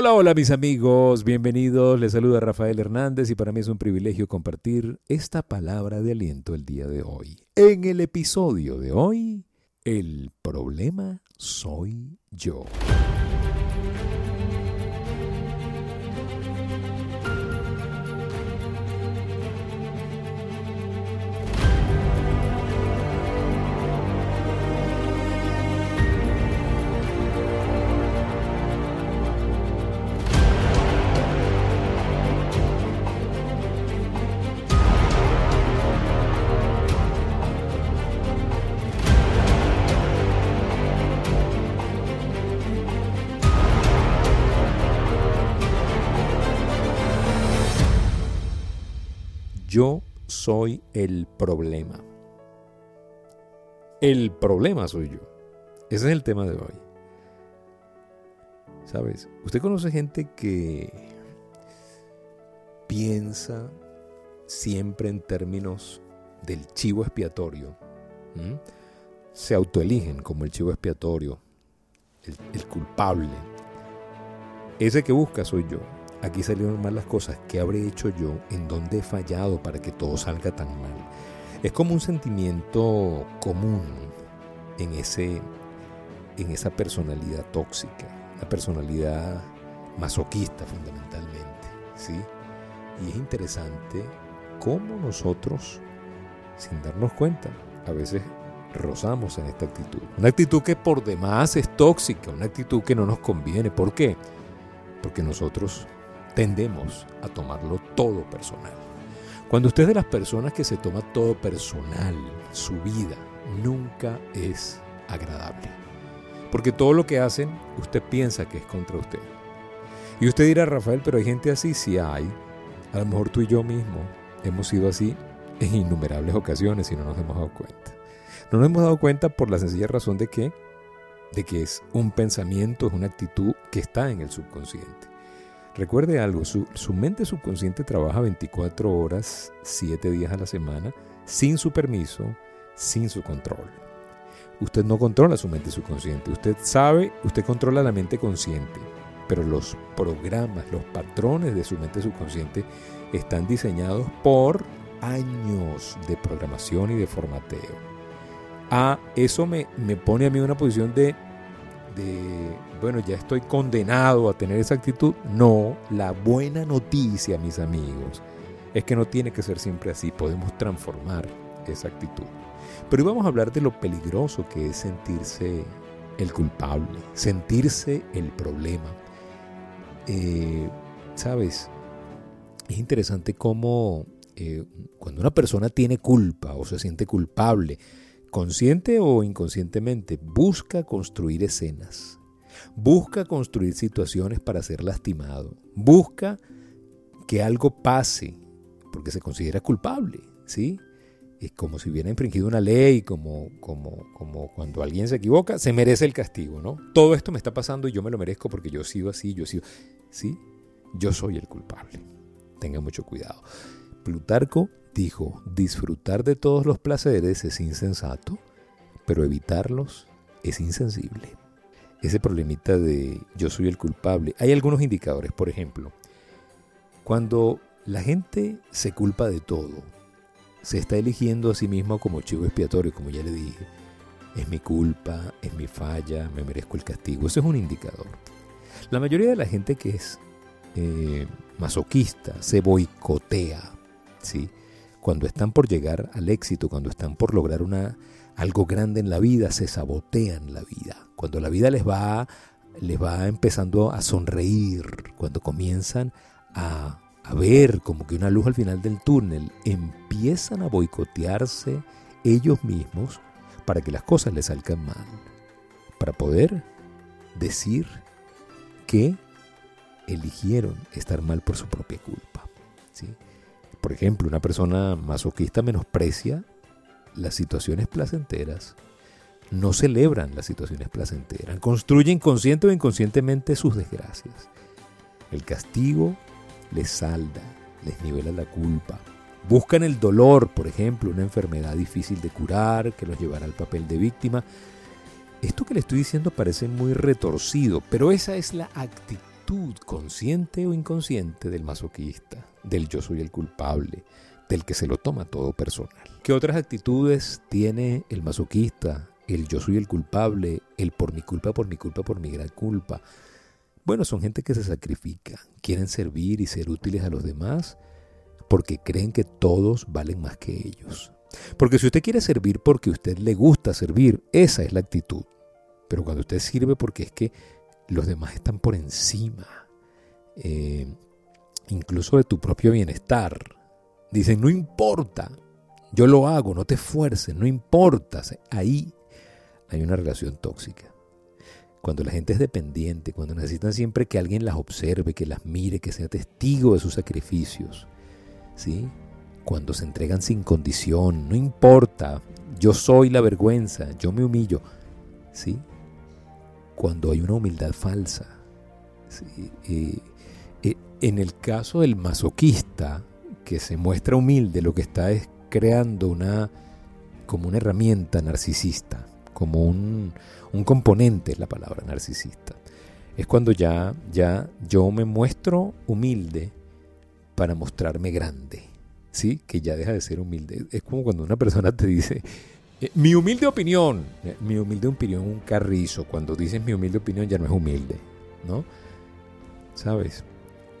Hola, hola mis amigos, bienvenidos. Les saluda Rafael Hernández y para mí es un privilegio compartir esta palabra de aliento el día de hoy. En el episodio de hoy, el problema soy yo. Soy el problema. El problema soy yo. Ese es el tema de hoy. ¿Sabes? Usted conoce gente que piensa siempre en términos del chivo expiatorio. Se autoeligen como el chivo expiatorio, el, el culpable. Ese que busca soy yo. Aquí salieron mal las cosas. ¿Qué habré hecho yo? ¿En dónde he fallado para que todo salga tan mal? Es como un sentimiento común en, ese, en esa personalidad tóxica, la personalidad masoquista fundamentalmente. ¿sí? Y es interesante cómo nosotros, sin darnos cuenta, a veces rozamos en esta actitud. Una actitud que por demás es tóxica, una actitud que no nos conviene. ¿Por qué? Porque nosotros tendemos a tomarlo todo personal. Cuando usted es de las personas que se toma todo personal, su vida nunca es agradable. Porque todo lo que hacen, usted piensa que es contra usted. Y usted dirá, Rafael, pero hay gente así, sí hay. A lo mejor tú y yo mismo hemos sido así en innumerables ocasiones y no nos hemos dado cuenta. No nos hemos dado cuenta por la sencilla razón de que, de que es un pensamiento, es una actitud que está en el subconsciente. Recuerde algo, su, mente subconsciente trabaja 24 horas, 7 días a la semana, sin su permiso, sin su control. Usted no controla su mente subconsciente, usted sabe, usted controla la mente consciente, pero los programas, los patrones de su mente subconsciente están diseñados por años de programación y de formateo. Ah, eso me, me pone a mí en una posición de bueno, ya estoy condenado a tener esa actitud. No, la buena noticia, mis amigos, es que no tiene que ser siempre así. Podemos transformar esa actitud. Pero hoy vamos a hablar de lo peligroso que es sentirse el culpable, sentirse el problema. Eh, Sabes, es interesante cómo eh, cuando una persona tiene culpa o se siente culpable, consciente o inconscientemente, busca construir escenas, busca construir situaciones para ser lastimado, busca que algo pase, porque se considera culpable, ¿sí? Es como si hubiera infringido una ley, como, como, como cuando alguien se equivoca, se merece el castigo, ¿no? Todo esto me está pasando y yo me lo merezco porque yo he sido así, yo he sido... ¿Sí? Yo soy el culpable. Tenga mucho cuidado. Plutarco dijo, disfrutar de todos los placeres es insensato, pero evitarlos es insensible. Ese problemita de yo soy el culpable. Hay algunos indicadores, por ejemplo, cuando la gente se culpa de todo, se está eligiendo a sí mismo como chivo expiatorio, como ya le dije. Es mi culpa, es mi falla, me merezco el castigo. Eso es un indicador. La mayoría de la gente que es eh, masoquista se boicotea, ¿sí? Cuando están por llegar al éxito, cuando están por lograr algo grande en la vida, se sabotean la vida. Cuando la vida les va, les va empezando a sonreír, cuando comienzan a, a ver como que una luz al final del túnel, empiezan a boicotearse ellos mismos para que las cosas les salgan mal, para poder decir que eligieron estar mal por su propia culpa. ¿sí? Por ejemplo, una persona masoquista menosprecia las situaciones placenteras, no celebran las situaciones placenteras, construyen consciente o inconscientemente sus desgracias. El castigo les salda, les nivela la culpa. Buscan el dolor, por ejemplo, una enfermedad difícil de curar que los llevará al papel de víctima. Esto que le estoy diciendo parece muy retorcido, pero esa es la actitud consciente o inconsciente del masoquista, del yo soy el culpable, del que se lo toma todo personal. ¿Qué otras actitudes tiene el masoquista, el yo soy el culpable, el por mi culpa, por mi culpa, por mi gran culpa? Bueno, son gente que se sacrifica, quieren servir y ser útiles a los demás porque creen que todos valen más que ellos. Porque si usted quiere servir porque a usted le gusta servir, esa es la actitud. Pero cuando usted sirve porque es que los demás están por encima, eh, incluso de tu propio bienestar, dicen, no importa, yo lo hago, no te esfuerces, no importa. Ahí hay una relación tóxica. Cuando la gente es dependiente, cuando necesitan siempre que alguien las observe, que las mire, que sea testigo de sus sacrificios, ¿sí? Cuando se entregan sin condición, no importa, yo soy la vergüenza, yo me humillo, ¿sí? Cuando hay una humildad falsa, en el caso del masoquista, que se muestra humilde, lo que está es creando una como una herramienta narcisista, como un, un componente es la palabra narcisista. Es cuando ya, ya yo me muestro humilde para mostrarme grande, ¿sí? Que ya deja de ser humilde. Es como cuando una persona te dice, eh, mi humilde opinión, eh, mi humilde opinión un carrizo. Cuando dices mi humilde opinión ya no es humilde, ¿no? ¿Sabes?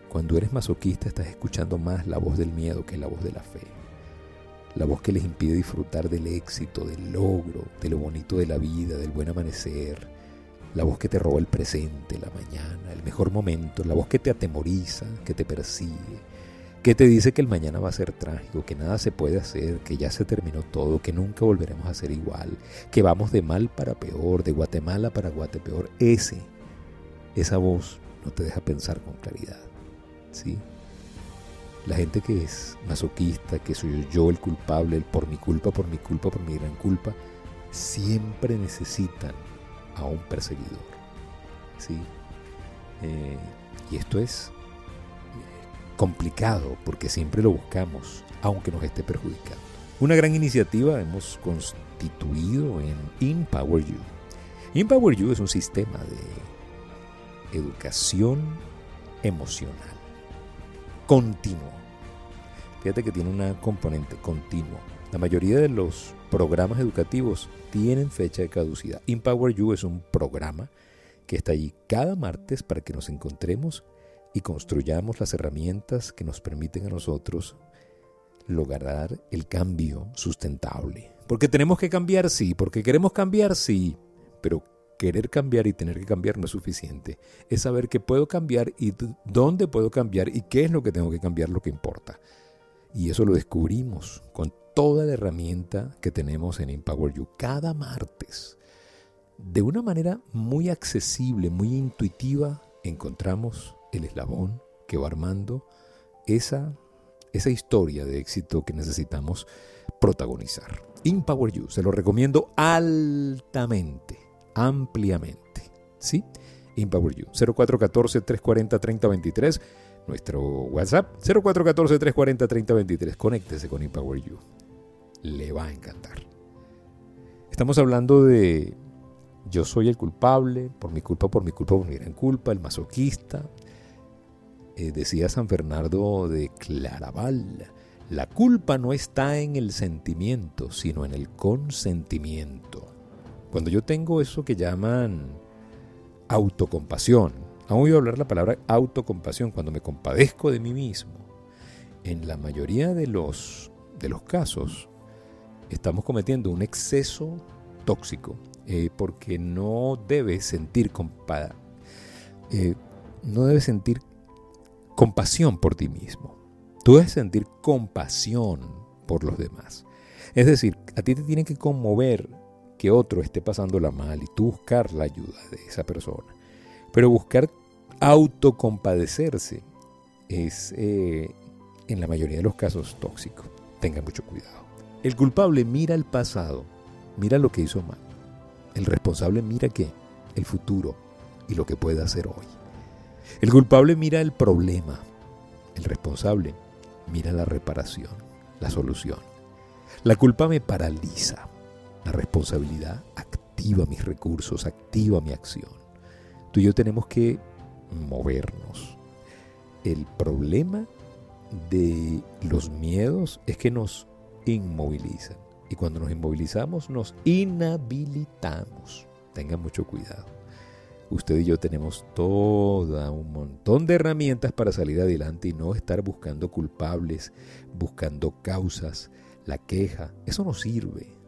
Cuando eres masoquista estás escuchando más la voz del miedo que la voz de la fe la voz que les impide disfrutar del éxito, del logro, de lo bonito de la vida, del buen amanecer, la voz que te roba el presente, la mañana, el mejor momento, la voz que te atemoriza, que te persigue, que te dice que el mañana va a ser trágico, que nada se puede hacer, que ya se terminó todo, que nunca volveremos a ser igual, que vamos de mal para peor, de Guatemala para Guatepeor. Ese, esa voz no te deja pensar con claridad. ¿Sí? La gente que es masoquista, que soy yo el culpable, el por mi culpa, por mi culpa, por mi gran culpa, siempre necesitan a un perseguidor. ¿sí? Eh, y esto es complicado porque siempre lo buscamos, aunque nos esté perjudicando. Una gran iniciativa hemos constituido en Empower You. Empower You es un sistema de educación emocional continuo. Fíjate que tiene una componente continuo. La mayoría de los programas educativos tienen fecha de caducidad. Empower You es un programa que está allí cada martes para que nos encontremos y construyamos las herramientas que nos permiten a nosotros lograr el cambio sustentable. Porque tenemos que cambiar, sí, porque queremos cambiar, sí, pero querer cambiar y tener que cambiar no es suficiente. Es saber que puedo cambiar y dónde puedo cambiar y qué es lo que tengo que cambiar, lo que importa. Y eso lo descubrimos con toda la herramienta que tenemos en Empower You cada martes. De una manera muy accesible, muy intuitiva, encontramos el eslabón que va armando esa, esa historia de éxito que necesitamos protagonizar. Empower You, se lo recomiendo altamente ampliamente. ¿Sí? Empower You. 0414-340-3023. Nuestro WhatsApp 0414-340-3023. Conéctese con Empower You. Le va a encantar. Estamos hablando de yo soy el culpable, por mi culpa, por mi culpa, por mi gran culpa, el masoquista. Eh, decía San Fernando de Claraval, la culpa no está en el sentimiento, sino en el consentimiento. Cuando yo tengo eso que llaman autocompasión, han oído hablar la palabra autocompasión, cuando me compadezco de mí mismo, en la mayoría de los, de los casos estamos cometiendo un exceso tóxico, eh, porque no debes sentir eh, no sentir compasión por ti mismo. Tú debes sentir compasión por los demás. Es decir, a ti te tiene que conmover que otro esté pasándola mal y tú buscar la ayuda de esa persona. Pero buscar autocompadecerse es eh, en la mayoría de los casos tóxico. Tenga mucho cuidado. El culpable mira el pasado, mira lo que hizo mal. El responsable mira qué? El futuro y lo que puede hacer hoy. El culpable mira el problema. El responsable mira la reparación, la solución. La culpa me paraliza. La responsabilidad activa mis recursos, activa mi acción. Tú y yo tenemos que movernos. El problema de los miedos es que nos inmovilizan. Y cuando nos inmovilizamos nos inhabilitamos. Tengan mucho cuidado. Usted y yo tenemos toda un montón de herramientas para salir adelante y no estar buscando culpables, buscando causas, la queja. Eso no sirve.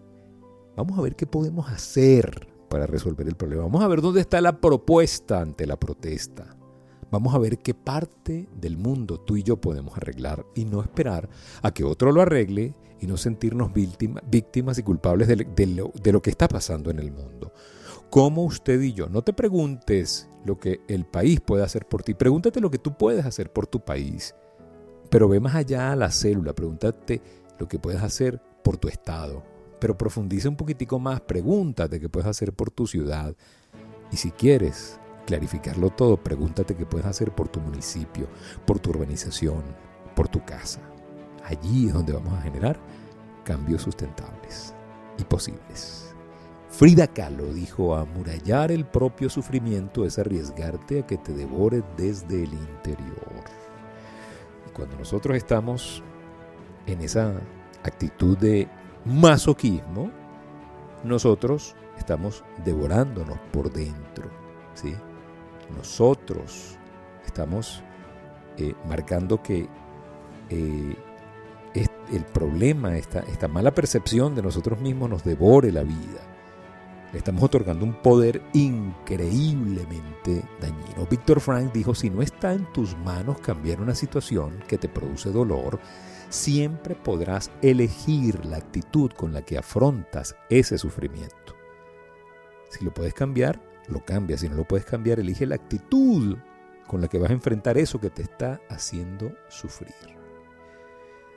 Vamos a ver qué podemos hacer para resolver el problema. Vamos a ver dónde está la propuesta ante la protesta. Vamos a ver qué parte del mundo tú y yo podemos arreglar y no esperar a que otro lo arregle y no sentirnos víctimas y culpables de, lo, de lo que está pasando en el mundo. Como usted y yo, no te preguntes lo que el país puede hacer por ti, pregúntate lo que tú puedes hacer por tu país, pero ve más allá a la célula, pregúntate lo que puedes hacer por tu estado, pero profundiza un poquitico más, pregúntate qué puedes hacer por tu ciudad. Y si quieres clarificarlo todo, pregúntate qué puedes hacer por tu municipio, por tu urbanización, por tu casa. Allí es donde vamos a generar cambios sustentables y posibles. Frida Kahlo dijo, amurallar el propio sufrimiento es arriesgarte a que te devore desde el interior. Y cuando nosotros estamos en esa actitud de masoquismo, nosotros estamos devorándonos por dentro. ¿sí? nosotros estamos eh, marcando que eh, el problema, esta, esta mala percepción de nosotros mismos nos devore la vida. Le estamos otorgando un poder increíblemente dañino. Víctor Frank dijo, si no está en tus manos cambiar una situación que te produce dolor, siempre podrás elegir la actitud con la que afrontas ese sufrimiento. Si lo puedes cambiar, lo cambias. Si no lo puedes cambiar, elige la actitud con la que vas a enfrentar eso que te está haciendo sufrir.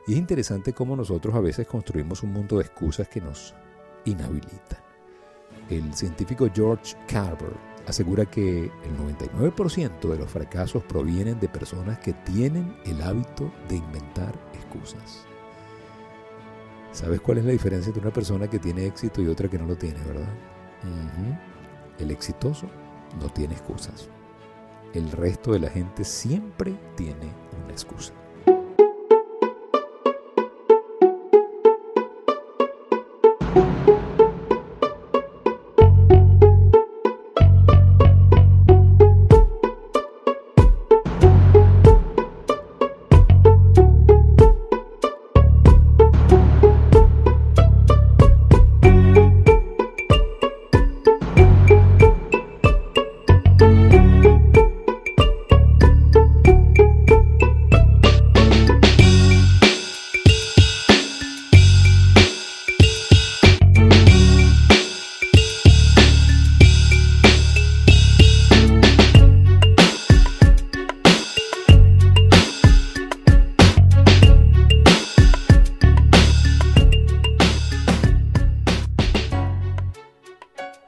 Y es interesante cómo nosotros a veces construimos un mundo de excusas que nos inhabilitan. El científico George Carver asegura que el 99% de los fracasos provienen de personas que tienen el hábito de inventar excusas. ¿Sabes cuál es la diferencia entre una persona que tiene éxito y otra que no lo tiene, verdad? El exitoso no tiene excusas. El resto de la gente siempre tiene una excusa.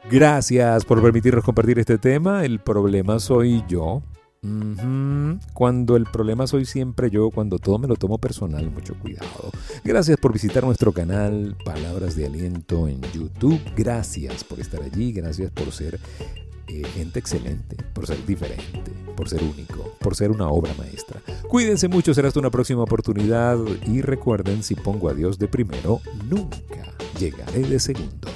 Gracias por permitirnos compartir este tema. El problema soy yo. Cuando el problema soy siempre yo, cuando todo me lo tomo personal, mucho cuidado. Gracias por visitar nuestro canal Palabras de Aliento en YouTube. Gracias por estar allí, gracias por ser eh, gente excelente, por ser diferente, por ser único, por ser una obra maestra. Cuídense mucho, será hasta una próxima oportunidad y recuerden, si pongo a Dios de primero, nunca llegaré de segundo.